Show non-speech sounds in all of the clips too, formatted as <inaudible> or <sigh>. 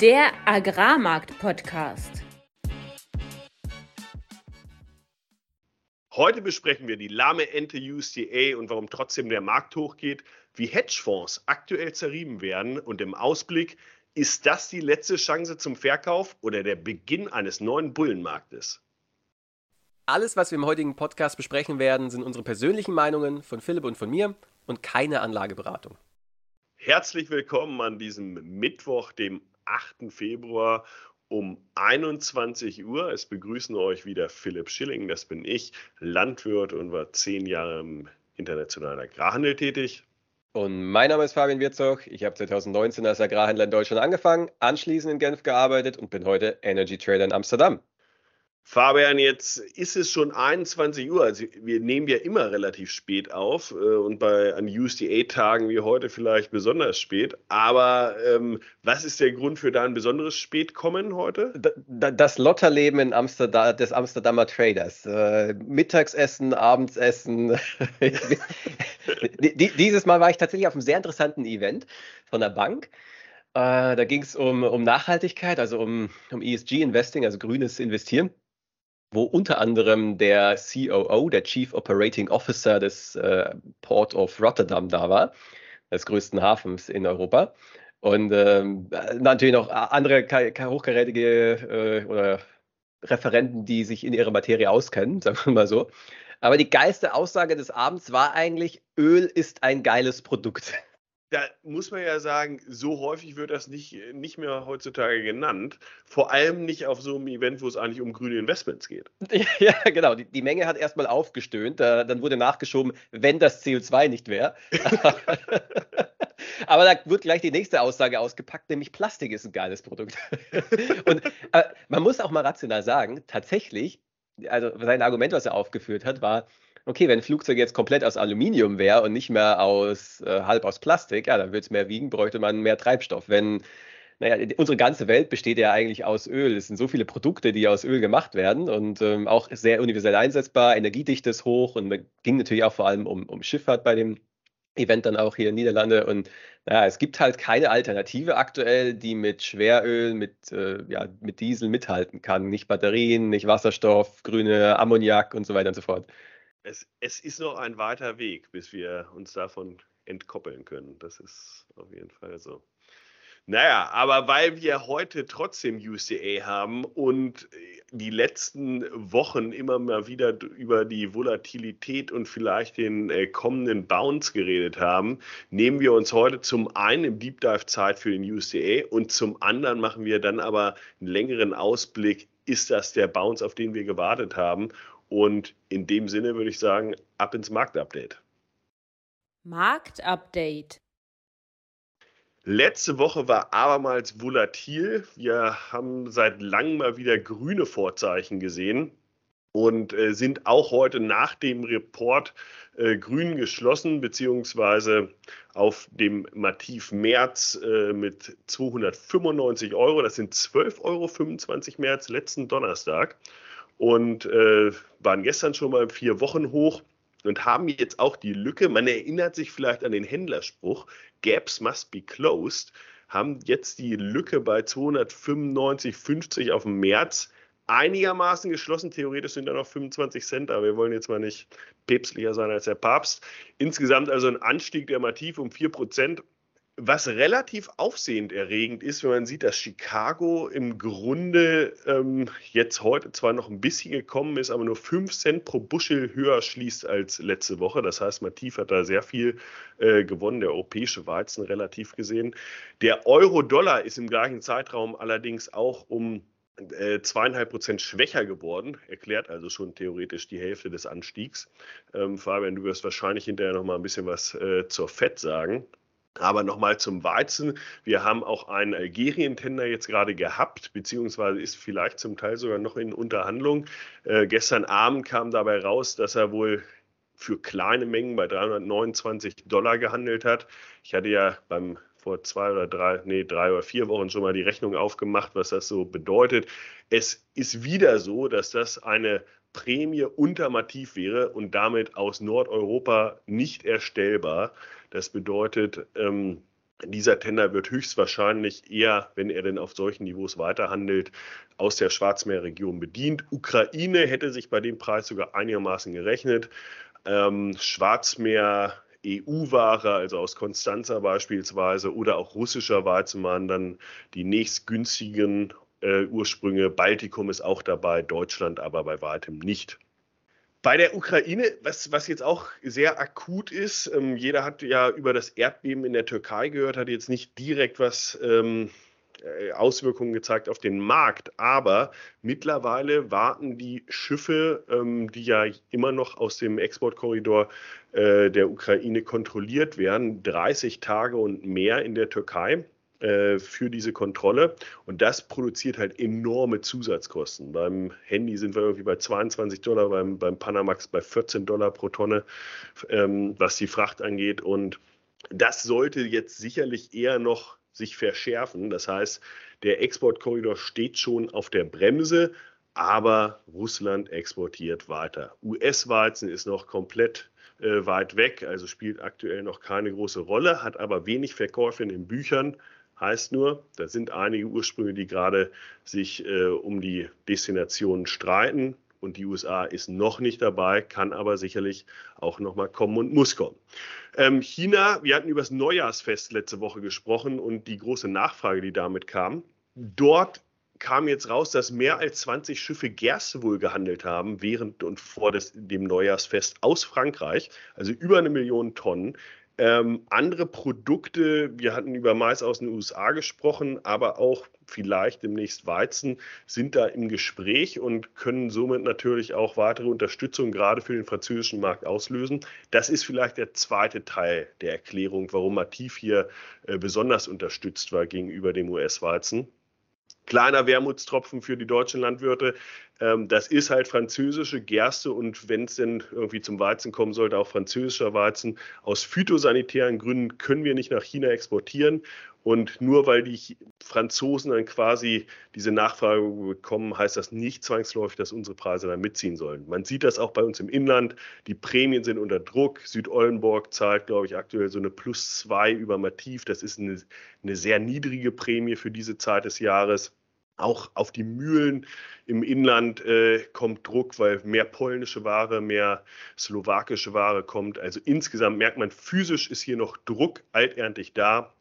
Der Agrarmarkt-Podcast. Heute besprechen wir die lahme Ente USDA und warum trotzdem der Markt hochgeht, wie Hedgefonds aktuell zerrieben werden und im Ausblick, ist das die letzte Chance zum Verkauf oder der Beginn eines neuen Bullenmarktes? Alles, was wir im heutigen Podcast besprechen werden, sind unsere persönlichen Meinungen von Philipp und von mir und keine Anlageberatung. Herzlich willkommen an diesem Mittwoch, dem 8. Februar um 21 Uhr. Es begrüßen euch wieder Philipp Schilling, das bin ich, Landwirt und war zehn Jahre im internationalen Agrarhandel tätig. Und mein Name ist Fabian Wirzog. Ich habe 2019 als Agrarhändler in Deutschland angefangen, anschließend in Genf gearbeitet und bin heute Energy Trader in Amsterdam. Fabian, jetzt ist es schon 21 Uhr. Also wir nehmen ja immer relativ spät auf äh, und bei an USDA-Tagen wie heute vielleicht besonders spät. Aber ähm, was ist der Grund für dein besonderes Spätkommen heute? Das Lotterleben in Amsterdam, des Amsterdamer Traders. Äh, Mittagsessen, Abendsessen. <laughs> Dieses Mal war ich tatsächlich auf einem sehr interessanten Event von der Bank. Äh, da ging es um, um Nachhaltigkeit, also um, um ESG-Investing, also grünes Investieren wo unter anderem der COO, der Chief Operating Officer des äh, Port of Rotterdam da war, des größten Hafens in Europa. Und ähm, natürlich noch andere hochkarätige äh, oder Referenten, die sich in ihrer Materie auskennen, <laughs> sagen wir mal so. Aber die geilste Aussage des Abends war eigentlich, Öl ist ein geiles Produkt da muss man ja sagen, so häufig wird das nicht, nicht mehr heutzutage genannt. Vor allem nicht auf so einem Event, wo es eigentlich um grüne Investments geht. <laughs> Ja, genau. Die, die Menge hat erstmal aufgestöhnt. Da, dann wurde nachgeschoben, wenn das CO2 nicht wäre. <laughs> Aber da wird gleich die nächste Aussage ausgepackt, nämlich Plastik ist ein geiles Produkt. <laughs> Und äh, man muss auch mal rational sagen, tatsächlich, also sein Argument, was er aufgeführt hat, war, okay, wenn ein Flugzeug jetzt komplett aus Aluminium wäre und nicht mehr aus äh, halb aus Plastik, ja, dann würde es mehr wiegen, bräuchte man mehr Treibstoff. Wenn, naja, unsere ganze Welt besteht ja eigentlich aus Öl. Es sind so viele Produkte, die aus Öl gemacht werden und ähm, auch sehr universell einsetzbar, Energiedichte ist hoch und es ging natürlich auch vor allem um, um Schifffahrt bei dem Event dann auch hier in Niederlande und naja, es gibt halt keine Alternative aktuell, die mit Schweröl, mit, äh, ja, mit Diesel mithalten kann. Nicht Batterien, nicht Wasserstoff, grüne Ammoniak und so weiter und so fort es, es ist noch ein weiter Weg, bis wir uns davon entkoppeln können. Das ist auf jeden Fall so. Naja, aber weil wir heute trotzdem UCA haben und die letzten Wochen immer mal wieder über die Volatilität und vielleicht den äh, kommenden Bounce geredet haben, nehmen wir uns heute zum einen im Deep Dive Zeit für den UCA und zum anderen machen wir dann aber einen längeren Ausblick. Ist das der Bounce, auf den wir gewartet haben? Und in dem Sinne würde ich sagen, ab ins Marktupdate. Marktupdate. Letzte Woche war abermals volatil. Wir haben seit langem mal wieder grüne Vorzeichen gesehen und äh, sind auch heute nach dem Report äh, grün geschlossen, beziehungsweise auf dem Mativ März äh, mit 295 Euro. Das sind 12,25 Euro März letzten Donnerstag und äh, waren gestern schon mal vier Wochen hoch und haben jetzt auch die Lücke, man erinnert sich vielleicht an den Händlerspruch, Gaps must be closed, haben jetzt die Lücke bei 295,50 auf dem März einigermaßen geschlossen. Theoretisch sind da noch 25 Cent, aber wir wollen jetzt mal nicht päpstlicher sein als der Papst. Insgesamt also ein Anstieg der Mativ um 4 Prozent was relativ aufsehend erregend ist, wenn man sieht, dass Chicago im Grunde ähm, jetzt heute zwar noch ein bisschen gekommen ist, aber nur 5 Cent pro Buschel höher schließt als letzte Woche. Das heißt, Mativ hat da sehr viel äh, gewonnen, der europäische Weizen relativ gesehen. Der Euro-Dollar ist im gleichen Zeitraum allerdings auch um äh, zweieinhalb Prozent schwächer geworden, erklärt also schon theoretisch die Hälfte des Anstiegs. Ähm, Fabian, du wirst wahrscheinlich hinterher noch mal ein bisschen was äh, zur FED sagen. Aber nochmal zum Weizen. Wir haben auch einen Algerien-Tender jetzt gerade gehabt, beziehungsweise ist vielleicht zum Teil sogar noch in Unterhandlung. Äh, gestern Abend kam dabei raus, dass er wohl für kleine Mengen bei 329 Dollar gehandelt hat. Ich hatte ja beim vor zwei oder drei, nee, drei oder vier Wochen schon mal die Rechnung aufgemacht, was das so bedeutet. Es ist wieder so, dass das eine Prämie untermativ wäre und damit aus Nordeuropa nicht erstellbar. Das bedeutet, ähm, dieser Tender wird höchstwahrscheinlich eher, wenn er denn auf solchen Niveaus weiterhandelt, aus der Schwarzmeerregion bedient. Ukraine hätte sich bei dem Preis sogar einigermaßen gerechnet. Ähm, Schwarzmeer EU-Ware, also aus Konstanza beispielsweise, oder auch russischer Weizen waren dann die nächstgünstigen äh, Ursprünge. Baltikum ist auch dabei, Deutschland aber bei weitem nicht. Bei der Ukraine, was, was jetzt auch sehr akut ist, ähm, jeder hat ja über das Erdbeben in der Türkei gehört, hat jetzt nicht direkt was ähm, äh, Auswirkungen gezeigt auf den Markt, aber mittlerweile warten die Schiffe, ähm, die ja immer noch aus dem Exportkorridor äh, der Ukraine kontrolliert werden, 30 Tage und mehr in der Türkei. Äh, für diese Kontrolle. Und das produziert halt enorme Zusatzkosten. Beim Handy sind wir irgendwie bei 22 Dollar, beim, beim Panamax bei 14 Dollar pro Tonne, ähm, was die Fracht angeht. Und das sollte jetzt sicherlich eher noch sich verschärfen. Das heißt, der Exportkorridor steht schon auf der Bremse, aber Russland exportiert weiter. US-Weizen ist noch komplett äh, weit weg, also spielt aktuell noch keine große Rolle, hat aber wenig Verkäufe in den Büchern Heißt nur, da sind einige Ursprünge, die gerade sich äh, um die Destinationen streiten. Und die USA ist noch nicht dabei, kann aber sicherlich auch noch mal kommen und muss kommen. Ähm, China, wir hatten über das Neujahrsfest letzte Woche gesprochen und die große Nachfrage, die damit kam. Dort kam jetzt raus, dass mehr als 20 Schiffe Gerste wohl gehandelt haben während und vor des, dem Neujahrsfest aus Frankreich, also über eine Million Tonnen. Ähm, andere Produkte, wir hatten über Mais aus den USA gesprochen, aber auch vielleicht demnächst Weizen, sind da im Gespräch und können somit natürlich auch weitere Unterstützung gerade für den französischen Markt auslösen. Das ist vielleicht der zweite Teil der Erklärung, warum Mativ hier äh, besonders unterstützt war gegenüber dem US-Weizen kleiner Wermutstropfen für die deutschen Landwirte. Ähm, das ist halt französische Gerste und wenn es denn irgendwie zum Weizen kommen sollte, auch französischer Weizen. Aus phytosanitären Gründen können wir nicht nach China exportieren. Und nur weil die Franzosen dann quasi diese Nachfrage bekommen, heißt das nicht zwangsläufig, dass unsere Preise dann mitziehen sollen. Man sieht das auch bei uns im Inland. Die Prämien sind unter Druck. Südollenborg zahlt, glaube ich, aktuell so eine plus zwei über Mativ. Das ist eine, eine sehr niedrige Prämie für diese Zeit des Jahres. Auch auf die Mühlen im Inland äh, kommt Druck, weil mehr polnische Ware, mehr slowakische Ware kommt. Also insgesamt merkt man, physisch ist hier noch Druck alterntig da.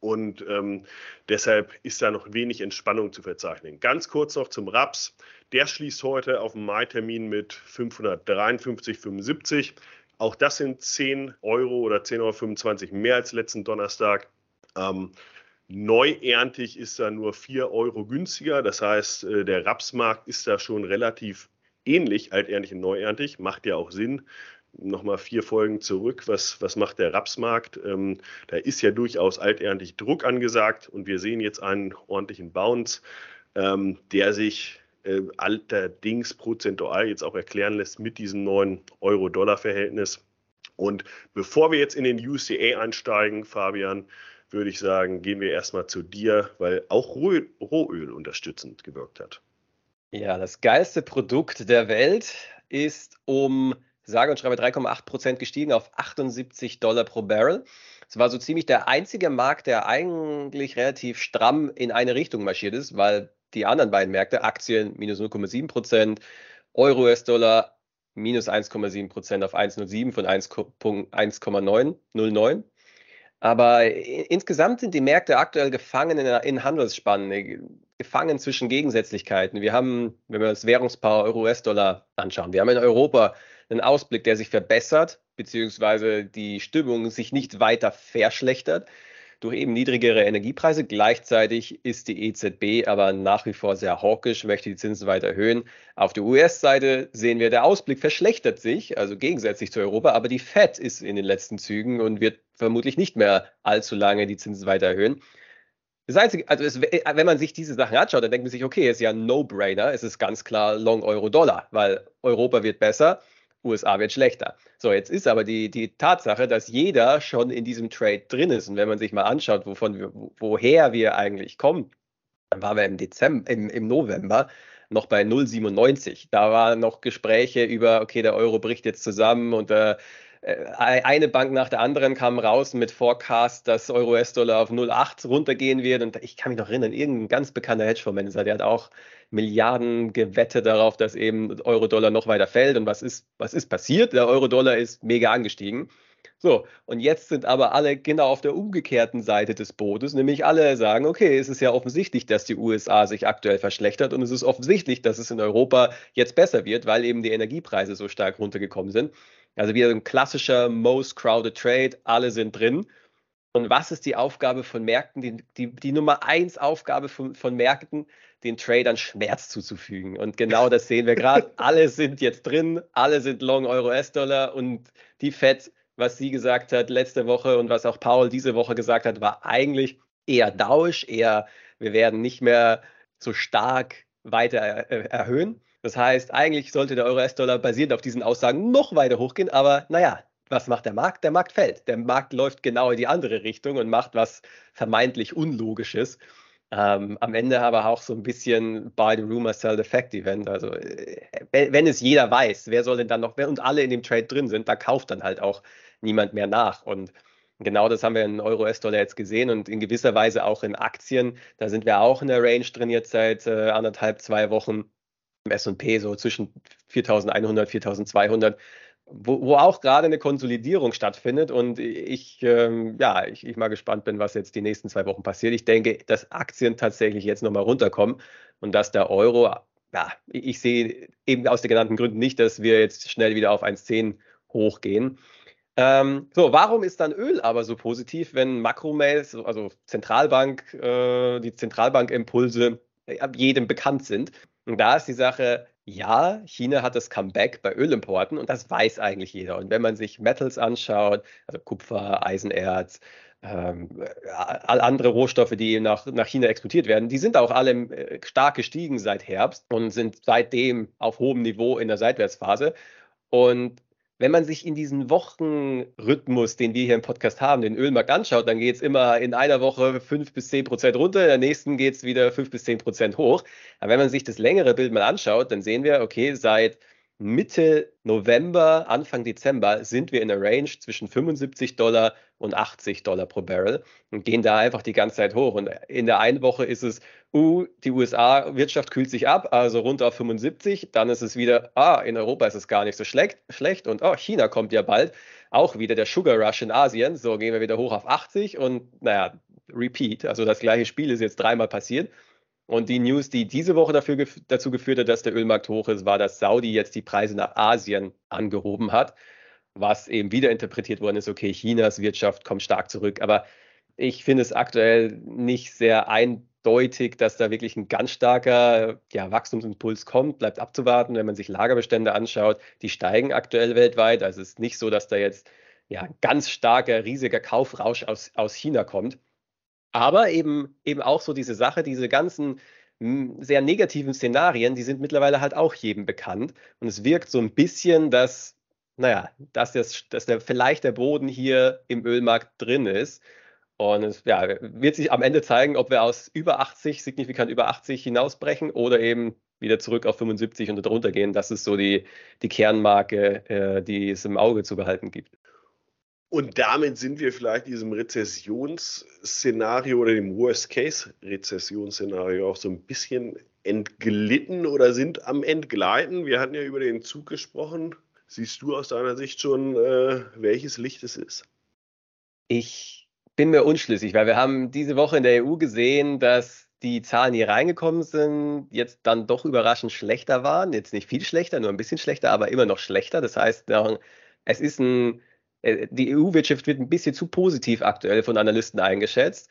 Und ähm, deshalb ist da noch wenig Entspannung zu verzeichnen. Ganz kurz noch zum Raps. Der schließt heute auf dem Mai-Termin mit 553,75. Auch das sind 10 Euro oder 10,25 Euro mehr als letzten Donnerstag. Ähm, Neuerntig ist da nur 4 Euro günstiger. Das heißt, äh, der Rapsmarkt ist da schon relativ ähnlich, alterntig und neuerntig. Macht ja auch Sinn. Nochmal vier Folgen zurück. Was, was macht der Rapsmarkt? Ähm, da ist ja durchaus alterntig Druck angesagt und wir sehen jetzt einen ordentlichen Bounce, ähm, der sich äh, allerdings prozentual jetzt auch erklären lässt mit diesem neuen Euro-Dollar-Verhältnis. Und bevor wir jetzt in den UCA einsteigen, Fabian, würde ich sagen, gehen wir erstmal zu dir, weil auch Rohöl, unterstützend gewirkt hat. Ja, das geilste Produkt der Welt ist um sage und schreibe 3,8 Prozent gestiegen auf 78 Dollar pro Barrel. Es war so ziemlich der einzige Markt, der eigentlich relativ stramm in eine Richtung marschiert ist, weil die anderen beiden Märkte, Aktien minus 0,7 Prozent, Euro, US-Dollar minus 1,7 Prozent auf 1,07 von 1,909. Aber insgesamt sind die Märkte aktuell gefangen in, in Handelsspannen, gefangen zwischen Gegensätzlichkeiten. Wir haben, wenn wir das Währungspaar Euro-US-Dollar anschauen, wir haben in Europa einen Ausblick, der sich verbessert, beziehungsweise die Stimmung sich nicht weiter verschlechtert durch eben niedrigere Energiepreise. Gleichzeitig ist die EZB aber nach wie vor sehr hawkisch, möchte die Zinsen weiter erhöhen. Auf der US-Seite sehen wir, der Ausblick verschlechtert sich, also gegensätzlich zu Europa, aber die Fed ist in den letzten Zügen und wird vermutlich nicht mehr allzu lange die Zinsen weiter erhöhen. Das Einzige, also es, wenn man sich diese Sachen anschaut, dann denkt man sich, okay, ist ja ein No-Brainer, es ist ganz klar Long Euro-Dollar, weil Europa wird besser USA wird schlechter. So, jetzt ist aber die, die Tatsache, dass jeder schon in diesem Trade drin ist. Und wenn man sich mal anschaut, wovon wir, woher wir eigentlich kommen, dann waren wir im Dezember, im, im November noch bei 0,97. Da waren noch Gespräche über, okay, der Euro bricht jetzt zusammen und äh, eine Bank nach der anderen kam raus mit Forecast, dass Euro-US-Dollar auf 0,8 runtergehen wird. Und ich kann mich noch erinnern, irgendein ganz bekannter Hedgefondsmanager, der hat auch Milliarden gewettet darauf, dass eben Euro-Dollar noch weiter fällt. Und was ist, was ist passiert? Der Euro-Dollar ist mega angestiegen. So, und jetzt sind aber alle genau auf der umgekehrten Seite des Bootes, nämlich alle sagen, okay, es ist ja offensichtlich, dass die USA sich aktuell verschlechtert und es ist offensichtlich, dass es in Europa jetzt besser wird, weil eben die Energiepreise so stark runtergekommen sind. Also wieder ein klassischer Most Crowded Trade, alle sind drin. Und was ist die Aufgabe von Märkten? Die, die, die Nummer eins Aufgabe von, von Märkten, den Tradern Schmerz zuzufügen. Und genau das sehen wir gerade. <laughs> alle sind jetzt drin, alle sind Long Euro S-Dollar und die Fed, was sie gesagt hat letzte Woche und was auch Paul diese Woche gesagt hat, war eigentlich eher dauisch, eher wir werden nicht mehr so stark weiter erhöhen. Das heißt, eigentlich sollte der Euro-S-Dollar basierend auf diesen Aussagen noch weiter hochgehen, aber naja, was macht der Markt? Der Markt fällt. Der Markt läuft genau in die andere Richtung und macht was vermeintlich Unlogisches. Ähm, am Ende aber auch so ein bisschen buy the rumor, sell the fact Event. Also, äh, wenn, wenn, es jeder weiß, wer soll denn dann noch, und alle in dem Trade drin sind, da kauft dann halt auch niemand mehr nach. Und genau das haben wir in Euro-US-Dollar jetzt gesehen und in gewisser Weise auch in Aktien. Da sind wir auch in der Range drin jetzt seit äh, anderthalb, zwei Wochen im S&P so zwischen 4.100, 4.200, wo, wo auch gerade eine Konsolidierung stattfindet und ich, ähm, ja, ich, ich mal gespannt bin, was jetzt die nächsten zwei Wochen passiert. Ich denke, dass Aktien tatsächlich jetzt nochmal runterkommen und dass der Euro, ja, ich sehe eben aus den genannten Gründen nicht, dass wir jetzt schnell wieder auf 1,10 hochgehen. Ähm, so, warum ist dann Öl aber so positiv, wenn Makromails, also Zentralbank, äh, die Zentralbankimpulse ab jedem bekannt sind? Und da ist die Sache, ja, China hat das Comeback bei Ölimporten und das weiß eigentlich jeder. Und wenn man sich Metals anschaut, also Kupfer, Eisenerz, ähm, andere Rohstoffe, die nach, nach China exportiert werden, die sind auch alle äh, stark gestiegen seit Herbst und sind seitdem auf hohem Niveau in der Seitwärtsphase. Und wenn man sich in diesen Wochenrhythmus, den wir hier im Podcast haben, den Ölmarkt anschaut, dann geht es immer in einer Woche 5 bis 10 Prozent runter, in der nächsten geht es wieder 5 bis 10 Prozent hoch. Aber wenn man sich das längere Bild mal anschaut, dann sehen wir, okay, seit Mitte November, Anfang Dezember sind wir in der Range zwischen 75 Dollar und 80 Dollar pro Barrel und gehen da einfach die ganze Zeit hoch. Und in der einen Woche ist es, uh, die USA-Wirtschaft kühlt sich ab, also runter auf 75. Dann ist es wieder, ah, in Europa ist es gar nicht so schlecht, schlecht. Und oh, China kommt ja bald. Auch wieder der Sugar Rush in Asien. So gehen wir wieder hoch auf 80 und naja, repeat. Also das gleiche Spiel ist jetzt dreimal passiert. Und die News, die diese Woche dafür, dazu geführt hat, dass der Ölmarkt hoch ist, war, dass Saudi jetzt die Preise nach Asien angehoben hat, was eben wieder interpretiert worden ist, okay, Chinas Wirtschaft kommt stark zurück. Aber ich finde es aktuell nicht sehr eindeutig, dass da wirklich ein ganz starker ja, Wachstumsimpuls kommt. Bleibt abzuwarten, wenn man sich Lagerbestände anschaut. Die steigen aktuell weltweit. Also es ist nicht so, dass da jetzt ja, ein ganz starker, riesiger Kaufrausch aus, aus China kommt. Aber eben, eben auch so diese Sache, diese ganzen hm, sehr negativen Szenarien, die sind mittlerweile halt auch jedem bekannt. Und es wirkt so ein bisschen, dass, naja, dass, das, dass der, vielleicht der Boden hier im Ölmarkt drin ist. Und es ja, wird sich am Ende zeigen, ob wir aus über 80, signifikant über 80 hinausbrechen oder eben wieder zurück auf 75 und darunter gehen. Das ist so die, die Kernmarke, äh, die es im Auge zu behalten gibt. Und damit sind wir vielleicht diesem Rezessionsszenario oder dem Worst-Case-Rezessionsszenario auch so ein bisschen entglitten oder sind am Entgleiten. Wir hatten ja über den Zug gesprochen. Siehst du aus deiner Sicht schon, äh, welches Licht es ist? Ich bin mir unschlüssig, weil wir haben diese Woche in der EU gesehen, dass die Zahlen, die reingekommen sind, jetzt dann doch überraschend schlechter waren. Jetzt nicht viel schlechter, nur ein bisschen schlechter, aber immer noch schlechter. Das heißt, es ist ein äh, die EU-Wirtschaft wird ein bisschen zu positiv aktuell von Analysten eingeschätzt.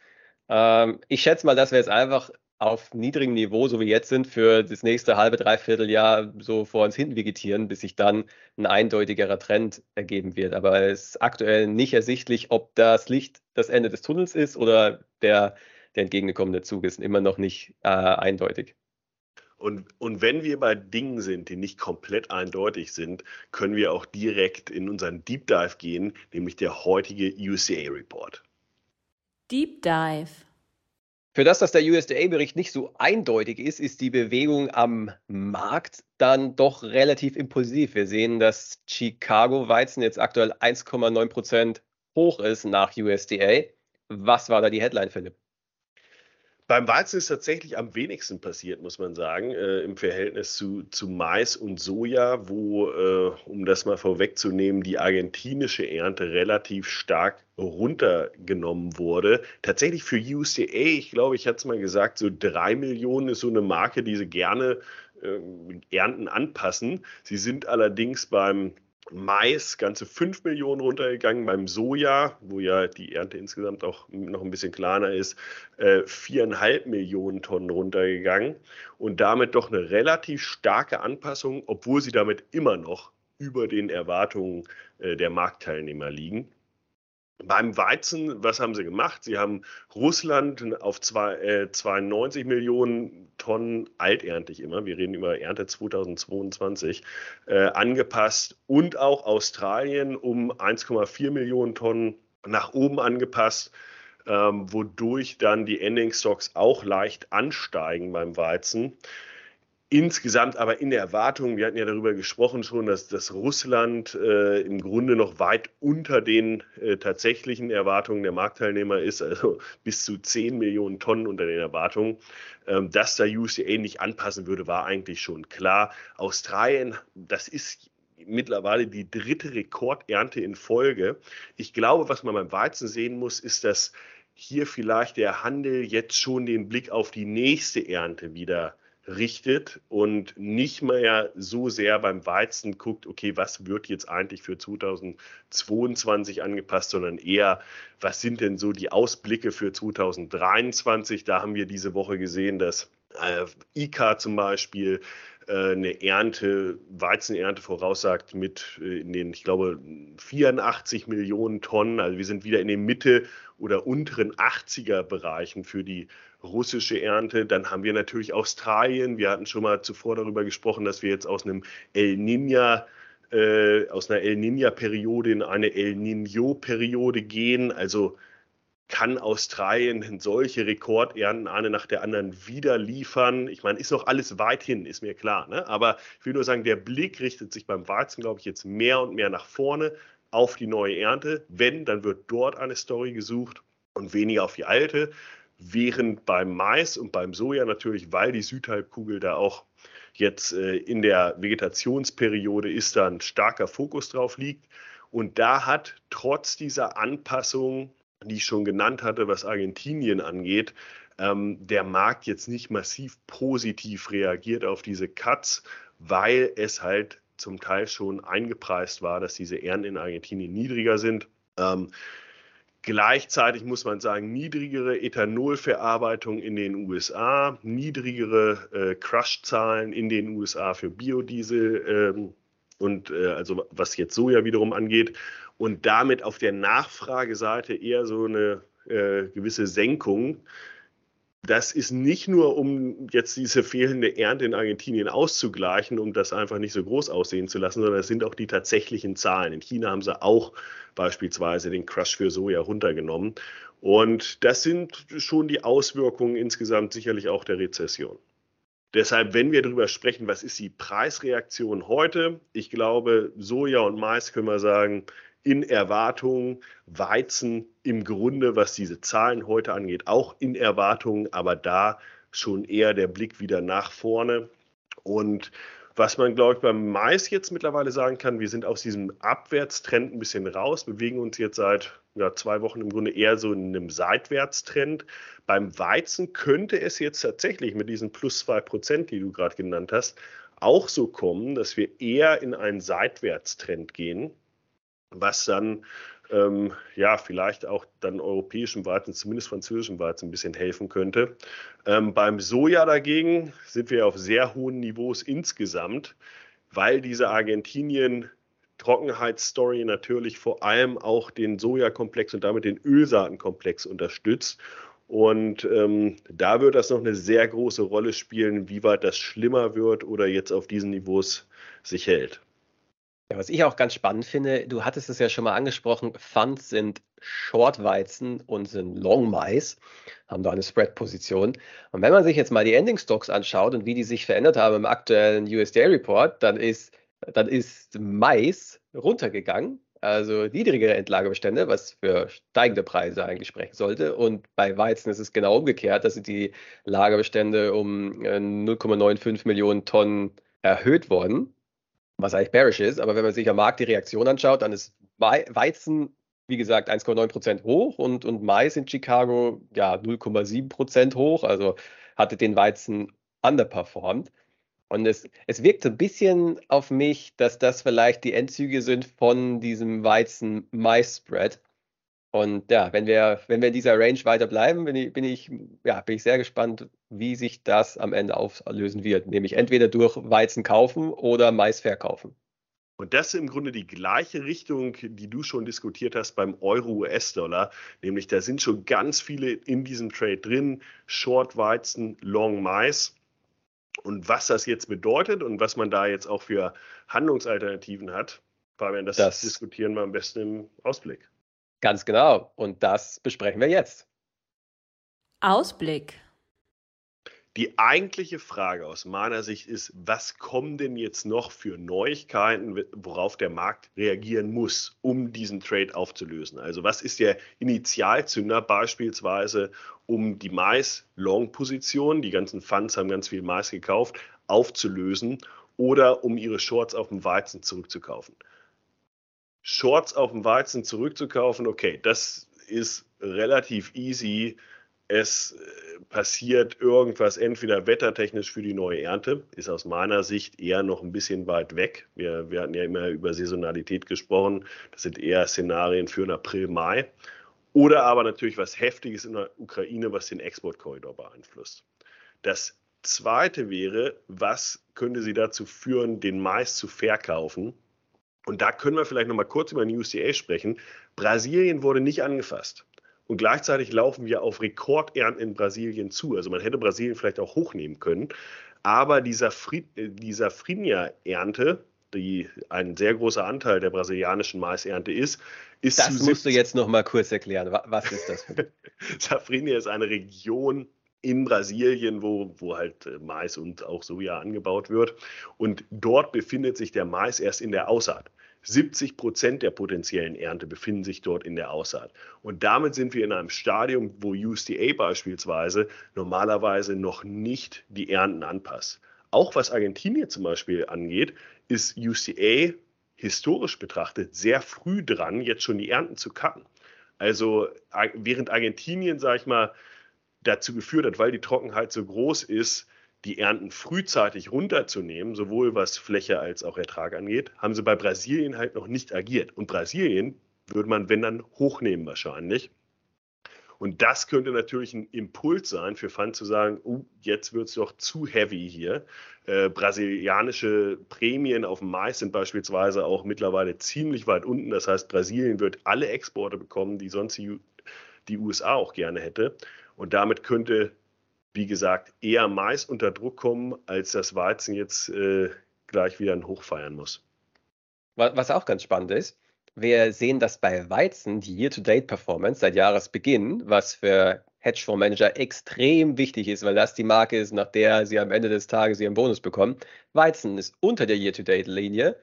Ähm, ich schätze mal, dass wir jetzt einfach auf niedrigem Niveau, so wie jetzt sind, für das nächste halbe, dreiviertel Jahr so vor uns hin vegetieren, bis sich dann ein eindeutigerer Trend ergeben wird. Aber es ist aktuell nicht ersichtlich, ob das Licht das Ende des Tunnels ist oder der, der entgegengekommene Zug ist immer noch nicht äh, eindeutig. Und, und wenn wir bei Dingen sind, die nicht komplett eindeutig sind, können wir auch direkt in unseren Deep Dive gehen, nämlich der heutige UCA Report. Deep Dive. Für das, dass der USDA-Bericht nicht so eindeutig ist, ist die Bewegung am Markt dann doch relativ impulsiv. Wir sehen, dass Chicago-Weizen jetzt aktuell 1,9 Prozent hoch ist nach USDA. Was war da die Headline, Philipp? Beim Weizen ist tatsächlich am wenigsten passiert, muss man sagen, äh, im Verhältnis zu, zu Mais und Soja, wo, äh, um das mal vorwegzunehmen, die argentinische Ernte relativ stark runtergenommen wurde. Tatsächlich für USDA, ich glaube, ich hatte es mal gesagt, so drei Millionen ist so eine Marke, die sie gerne äh, Ernten anpassen. Sie sind allerdings beim Mais ganze 5 Millionen runtergegangen, beim Soja, wo ja die Ernte insgesamt auch noch ein bisschen kleiner ist, äh, 4,5 Millionen Tonnen runtergegangen und damit doch eine relativ starke Anpassung, obwohl sie damit immer noch über den Erwartungen äh, der Marktteilnehmer liegen. Beim Weizen, was haben sie gemacht? Sie haben Russland auf zwei, äh, 92 Millionen Tonnen alterntig immer, wir reden über Ernte 2022, äh, angepasst und auch Australien um 1,4 Millionen Tonnen nach oben angepasst, ähm, wodurch dann die Ending Stocks auch leicht ansteigen beim Weizen. Insgesamt aber in der Erwartung, wir hatten ja darüber gesprochen schon, dass, dass Russland äh, im Grunde noch weit unter den äh, tatsächlichen Erwartungen der Marktteilnehmer ist, also <laughs> bis zu 10 Millionen Tonnen unter den Erwartungen. Ähm, dass da USDA nicht anpassen würde, war eigentlich schon klar. Australien, das ist mittlerweile die dritte Rekordernte in Folge. Ich glaube, was man beim Weizen sehen muss, ist, dass hier vielleicht der Handel jetzt schon den Blick auf die nächste Ernte wieder richtet und nicht mehr so sehr beim Weizen guckt, okay, was wird jetzt eigentlich für 2022 angepasst, sondern eher, was sind denn so die Ausblicke für 2023? Da haben wir diese Woche gesehen, dass äh, ICA zum Beispiel äh, eine Ernte, Weizenernte voraussagt mit äh, in den, ich glaube, 84 Millionen Tonnen. Also wir sind wieder in den Mitte oder unteren 80er Bereichen für die russische Ernte. Dann haben wir natürlich Australien. Wir hatten schon mal zuvor darüber gesprochen, dass wir jetzt aus einem El Niño äh, aus einer El Niño-Periode in eine El Niño-Periode gehen. Also kann Australien solche Rekordernten eine nach der anderen wieder liefern? Ich meine, ist noch alles weit hin, ist mir klar. Ne? Aber ich will nur sagen, der Blick richtet sich beim Weizen, glaube ich, jetzt mehr und mehr nach vorne auf die neue Ernte. Wenn, dann wird dort eine Story gesucht und weniger auf die alte. Während beim Mais und beim Soja natürlich, weil die Südhalbkugel da auch jetzt äh, in der Vegetationsperiode ist, da ein starker Fokus drauf liegt. Und da hat trotz dieser Anpassung, die ich schon genannt hatte, was Argentinien angeht, ähm, der Markt jetzt nicht massiv positiv reagiert auf diese Cuts, weil es halt zum Teil schon eingepreist war, dass diese Ehren in Argentinien niedriger sind. Ähm, Gleichzeitig muss man sagen, niedrigere Ethanolverarbeitung in den USA, niedrigere äh, Crush-Zahlen in den USA für Biodiesel ähm, und äh, also was jetzt Soja wiederum angeht und damit auf der Nachfrageseite eher so eine äh, gewisse Senkung das ist nicht nur, um jetzt diese fehlende Ernte in Argentinien auszugleichen, um das einfach nicht so groß aussehen zu lassen, sondern es sind auch die tatsächlichen Zahlen. In China haben sie auch beispielsweise den Crush für Soja runtergenommen. Und das sind schon die Auswirkungen insgesamt sicherlich auch der Rezession. Deshalb, wenn wir darüber sprechen, was ist die Preisreaktion heute? Ich glaube, Soja und Mais können wir sagen, in Erwartungen, Weizen im Grunde, was diese Zahlen heute angeht, auch in Erwartungen, aber da schon eher der Blick wieder nach vorne. Und was man, glaube ich, beim Mais jetzt mittlerweile sagen kann, wir sind aus diesem Abwärtstrend ein bisschen raus, bewegen uns jetzt seit ja, zwei Wochen im Grunde eher so in einem Seitwärtstrend. Beim Weizen könnte es jetzt tatsächlich mit diesen plus zwei Prozent, die du gerade genannt hast, auch so kommen, dass wir eher in einen Seitwärtstrend gehen was dann ähm, ja vielleicht auch dann europäischen Weizen, zumindest französischen Weizen, ein bisschen helfen könnte. Ähm, beim Soja dagegen sind wir auf sehr hohen Niveaus insgesamt, weil diese Argentinien Trockenheitsstory natürlich vor allem auch den Sojakomplex und damit den Ölsaatenkomplex unterstützt. Und ähm, da wird das noch eine sehr große Rolle spielen, wie weit das schlimmer wird oder jetzt auf diesen Niveaus sich hält. Ja, was ich auch ganz spannend finde, du hattest es ja schon mal angesprochen, Funds sind Short-Weizen und sind Long-Mais, haben da eine Spread-Position. Und wenn man sich jetzt mal die Ending-Stocks anschaut und wie die sich verändert haben im aktuellen USDA-Report, dann ist, dann ist Mais runtergegangen, also niedrigere Endlagerbestände, was für steigende Preise eigentlich sprechen sollte. Und bei Weizen ist es genau umgekehrt, dass die Lagerbestände um 0,95 äh, Millionen Tonnen erhöht worden, was eigentlich bearish ist. Aber wenn man sich am Markt die Reaktion anschaut, dann ist Weizen wie gesagt, 1,9 Prozent hoch und, und Mais in Chicago ja 0,7 Prozent hoch, also hatte den Weizen underperformed. Und es, es wirkt ein bisschen auf mich, dass das vielleicht die Endzüge sind von diesem Weizen-Mais-Spread. Und ja, wenn wir, wenn wir in dieser Range weiter bleiben, bin ich, bin ich, ja, bin ich sehr gespannt, wie sich das am Ende auflösen wird. Nämlich entweder durch Weizen kaufen oder Mais verkaufen. Und das ist im Grunde die gleiche Richtung, die du schon diskutiert hast beim Euro-US-Dollar. Nämlich da sind schon ganz viele in diesem Trade drin. Short Weizen, Long Mais. Und was das jetzt bedeutet und was man da jetzt auch für Handlungsalternativen hat, Fabian, das, das diskutieren wir am besten im Ausblick. Ganz genau. Und das besprechen wir jetzt. Ausblick. Die eigentliche Frage aus meiner Sicht ist, was kommen denn jetzt noch für Neuigkeiten, worauf der Markt reagieren muss, um diesen Trade aufzulösen? Also was ist der Initialzünder beispielsweise, um die Mais-Long-Position, die ganzen Funds haben ganz viel Mais gekauft, aufzulösen oder um ihre Shorts auf dem Weizen zurückzukaufen? Shorts auf dem Weizen zurückzukaufen, okay, das ist relativ easy es äh, passiert irgendwas entweder wettertechnisch für die neue Ernte, ist aus meiner Sicht eher noch ein bisschen weit weg. Wir, wir hatten ja immer über Saisonalität gesprochen. Das sind eher Szenarien für den April, Mai. Oder aber natürlich was Heftiges in der Ukraine, was den Exportkorridor beeinflusst. Das zweite wäre, was könnte sie dazu führen, den Mais zu verkaufen? Und da können wir vielleicht noch mal kurz über den USDA sprechen. Brasilien wurde nicht angefasst. Und gleichzeitig laufen wir auf Rekordernten in Brasilien zu. Also man hätte Brasilien vielleicht auch hochnehmen können. Aber dieser, Fried, äh, dieser Frinia-Ernte, die ein sehr großer Anteil der brasilianischen Maisernte ist, ist Das musst du jetzt noch mal kurz erklären. Was ist das? <laughs> Safrinia ist eine Region in Brasilien, wo, wo halt äh, Mais und auch Soja angebaut wird. Und dort befindet sich der Mais erst in der Aussaat. 70 Prozent der potenziellen Ernte befinden sich dort in der Aussaat. Und damit sind wir in einem Stadium, wo USDA beispielsweise normalerweise noch nicht die Ernten anpasst. Auch was Argentinien zum Beispiel angeht, ist USDA historisch betrachtet sehr früh dran, jetzt schon die Ernten zu cutten. Also während Argentinien, sage ich mal, dazu geführt hat, weil die Trockenheit so groß ist, die Ernten frühzeitig runterzunehmen, sowohl was Fläche als auch Ertrag angeht, haben sie bei Brasilien halt noch nicht agiert. Und Brasilien würde man, wenn dann, hochnehmen wahrscheinlich. Und das könnte natürlich ein Impuls sein für Fund zu sagen, uh, jetzt wird es doch zu heavy hier. Äh, brasilianische Prämien auf dem Mais sind beispielsweise auch mittlerweile ziemlich weit unten. Das heißt, Brasilien wird alle Exporte bekommen, die sonst die, die USA auch gerne hätte. Und damit könnte wie gesagt, eher Mais unter Druck kommen, als das Weizen jetzt äh, gleich wieder ein Hoch feiern muss. Was auch ganz spannend ist, wir sehen, dass bei Weizen die Year-to-Date-Performance seit Jahresbeginn, was für Hedgefondsmanager extrem wichtig ist, weil das die Marke ist, nach der sie am Ende des Tages ihren Bonus bekommen. Weizen ist unter der Year-to-Date-Linie,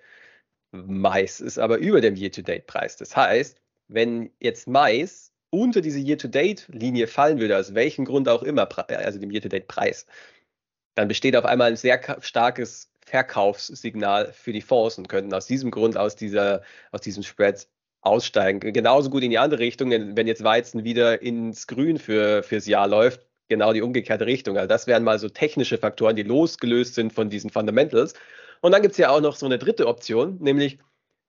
Mais ist aber über dem Year-to-Date-Preis. Das heißt, wenn jetzt Mais unter diese Year-to-Date-Linie fallen würde, aus welchem Grund auch immer, also dem Year-to-Date-Preis, dann besteht auf einmal ein sehr starkes Verkaufssignal für die Fonds und könnten aus diesem Grund aus, dieser, aus diesem Spread aussteigen. Genauso gut in die andere Richtung, wenn jetzt Weizen wieder ins Grün für, fürs Jahr läuft, genau die umgekehrte Richtung. Also das wären mal so technische Faktoren, die losgelöst sind von diesen Fundamentals. Und dann gibt es ja auch noch so eine dritte Option, nämlich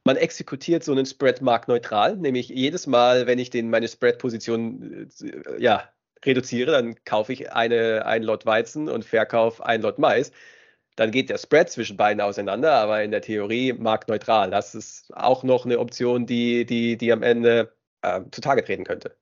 man exekutiert so einen Spread marktneutral, nämlich jedes Mal, wenn ich den, meine Spread-Position äh, ja, reduziere, dann kaufe ich eine, ein Lot Weizen und verkaufe ein Lot Mais. Dann geht der Spread zwischen beiden auseinander, aber in der Theorie marktneutral. Das ist auch noch eine Option, die, die, die am Ende äh, zutage treten könnte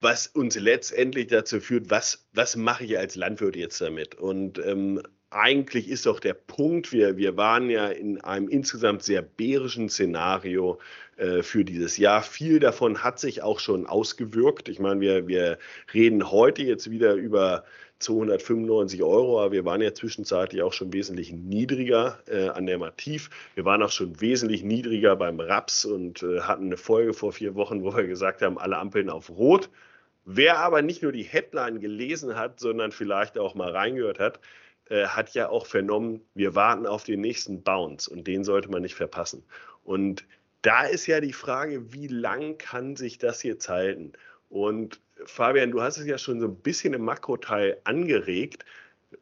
was uns letztendlich dazu führt, was, was mache ich als Landwirt jetzt damit? Und ähm, eigentlich ist doch der Punkt, wir, wir waren ja in einem insgesamt sehr bärischen Szenario äh, für dieses Jahr. Viel davon hat sich auch schon ausgewirkt. Ich meine, wir, wir reden heute jetzt wieder über 295 Euro, aber wir waren ja zwischenzeitlich auch schon wesentlich niedriger äh, an der Mativ. Wir waren auch schon wesentlich niedriger beim Raps und äh, hatten eine Folge vor vier Wochen, wo wir gesagt haben, alle Ampeln auf Rot. Wer aber nicht nur die Headline gelesen hat, sondern vielleicht auch mal reingehört hat, äh, hat ja auch vernommen, wir warten auf den nächsten Bounce und den sollte man nicht verpassen. Und da ist ja die Frage, wie lang kann sich das jetzt halten? Und Fabian, du hast es ja schon so ein bisschen im Makroteil angeregt.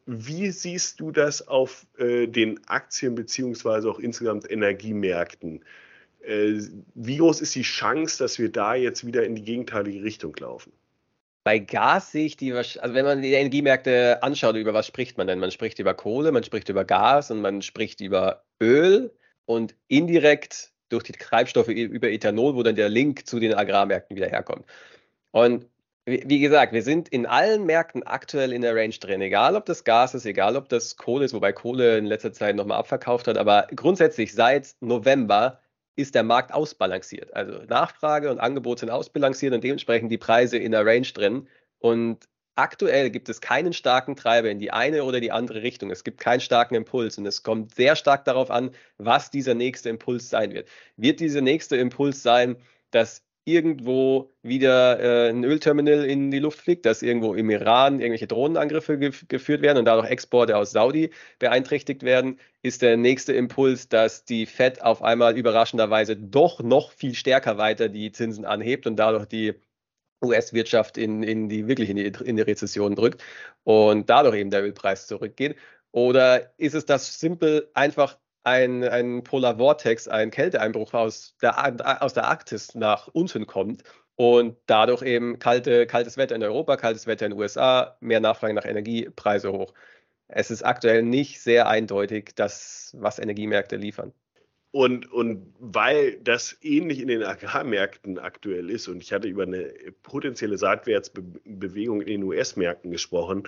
Wie siehst du das auf äh, den Aktien beziehungsweise auch insgesamt Energiemärkten? Äh, wie groß ist die Chance, dass wir da jetzt wieder in die gegenteilige Richtung laufen? Bei Gas sehe ich die, also wenn man die Energiemärkte anschaut, über was spricht man denn? Man spricht über Kohle, man spricht über Gas und man spricht über Öl und indirekt durch die Treibstoffe über Ethanol, wo dann der Link zu den Agrarmärkten wieder herkommt. Und wie gesagt, wir sind in allen Märkten aktuell in der Range drin, egal ob das Gas ist, egal ob das Kohle ist, wobei Kohle in letzter Zeit nochmal abverkauft hat, aber grundsätzlich seit November ist der Markt ausbalanciert. Also Nachfrage und Angebot sind ausbalanciert und dementsprechend die Preise in der Range drin. Und aktuell gibt es keinen starken Treiber in die eine oder die andere Richtung. Es gibt keinen starken Impuls und es kommt sehr stark darauf an, was dieser nächste Impuls sein wird. Wird dieser nächste Impuls sein, dass irgendwo wieder äh, ein Ölterminal in die Luft fliegt, dass irgendwo im Iran irgendwelche Drohnenangriffe gef geführt werden und dadurch Exporte aus Saudi beeinträchtigt werden, ist der nächste Impuls, dass die Fed auf einmal überraschenderweise doch noch viel stärker weiter die Zinsen anhebt und dadurch die US-Wirtschaft in, in die wirklich in die, in die Rezession drückt und dadurch eben der Ölpreis zurückgeht. Oder ist es das simpel einfach ein, ein Polar Vortex, ein Kälteeinbruch aus der, aus der Arktis nach unten kommt und dadurch eben kalte, kaltes Wetter in Europa, kaltes Wetter in den USA, mehr Nachfrage nach Energie, Preise hoch. Es ist aktuell nicht sehr eindeutig, das, was Energiemärkte liefern. Und, und weil das ähnlich in den Agrarmärkten aktuell ist, und ich hatte über eine potenzielle Seitwärtsbewegung in den US-Märkten gesprochen,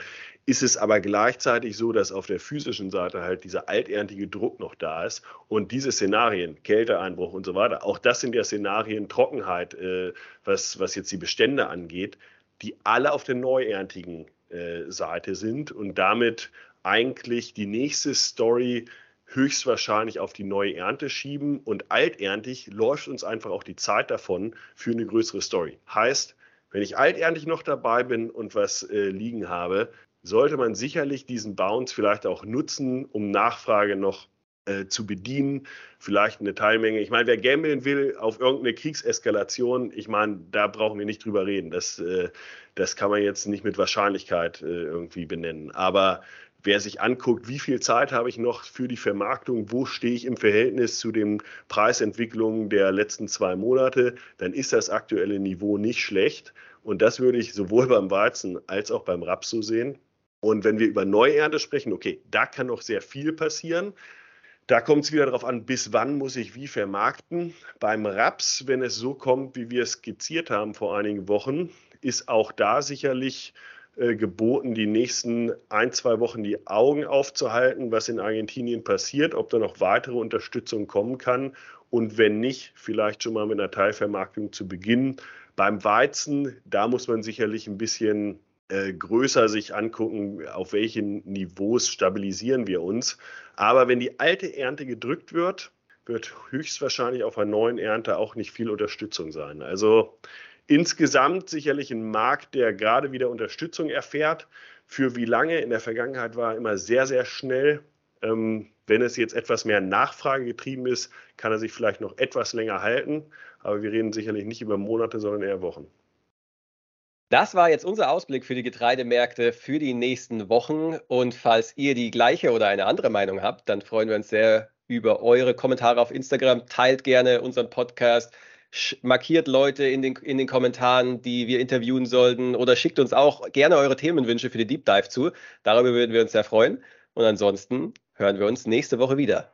ist es aber gleichzeitig so, dass auf der physischen Seite halt dieser alterntige Druck noch da ist. Und diese Szenarien, Kälteeinbruch und so weiter, auch das sind ja Szenarien, Trockenheit, äh, was, was jetzt die Bestände angeht, die alle auf der neuerntigen äh, Seite sind und damit eigentlich die nächste Story höchstwahrscheinlich auf die neue Ernte schieben und alterntig läuft uns einfach auch die Zeit davon für eine größere Story. Heißt, wenn ich alterntig noch dabei bin und was äh, liegen habe, sollte man sicherlich diesen Bounce vielleicht auch nutzen, um Nachfrage noch äh, zu bedienen, vielleicht eine Teilmenge. Ich meine, wer gambeln will auf irgendeine Kriegseskalation, ich meine, da brauchen wir nicht drüber reden. Das, äh, das kann man jetzt nicht mit Wahrscheinlichkeit äh, irgendwie benennen. Aber wer sich anguckt, wie viel Zeit habe ich noch für die Vermarktung, wo stehe ich im Verhältnis zu den Preisentwicklungen der letzten zwei Monate, dann ist das aktuelle Niveau nicht schlecht. Und das würde ich sowohl beim Weizen als auch beim Raps so sehen. Und wenn wir über Neuernte sprechen, okay, da kann noch sehr viel passieren. Da kommt es wieder darauf an, bis wann muss ich wie vermarkten. Beim Raps, wenn es so kommt, wie wir es skizziert haben vor einigen Wochen, ist auch da sicherlich geboten, die nächsten ein, zwei Wochen die Augen aufzuhalten, was in Argentinien passiert, ob da noch weitere Unterstützung kommen kann und wenn nicht, vielleicht schon mal mit einer Teilvermarktung zu beginnen. Beim Weizen, da muss man sicherlich ein bisschen äh, größer sich angucken, auf welchen Niveaus stabilisieren wir uns. Aber wenn die alte Ernte gedrückt wird, wird höchstwahrscheinlich auf einer neuen Ernte auch nicht viel Unterstützung sein. Also Insgesamt sicherlich ein Markt, der gerade wieder Unterstützung erfährt. Für wie lange? In der Vergangenheit war er immer sehr, sehr schnell. Ähm, wenn es jetzt etwas mehr Nachfrage getrieben ist, kann er sich vielleicht noch etwas länger halten. Aber wir reden sicherlich nicht über Monate, sondern eher Wochen. Das war jetzt unser Ausblick für die Getreidemärkte für die nächsten Wochen. Und falls ihr die gleiche oder eine andere Meinung habt, dann freuen wir uns sehr über eure Kommentare auf Instagram. Teilt gerne unseren Podcast markiert Leute in den, in den Kommentaren, die wir interviewen sollten oder schickt uns auch gerne eure Themenwünsche für die Deep Dive zu. Darüber würden wir uns sehr freuen. Und ansonsten hören wir uns nächste Woche wieder.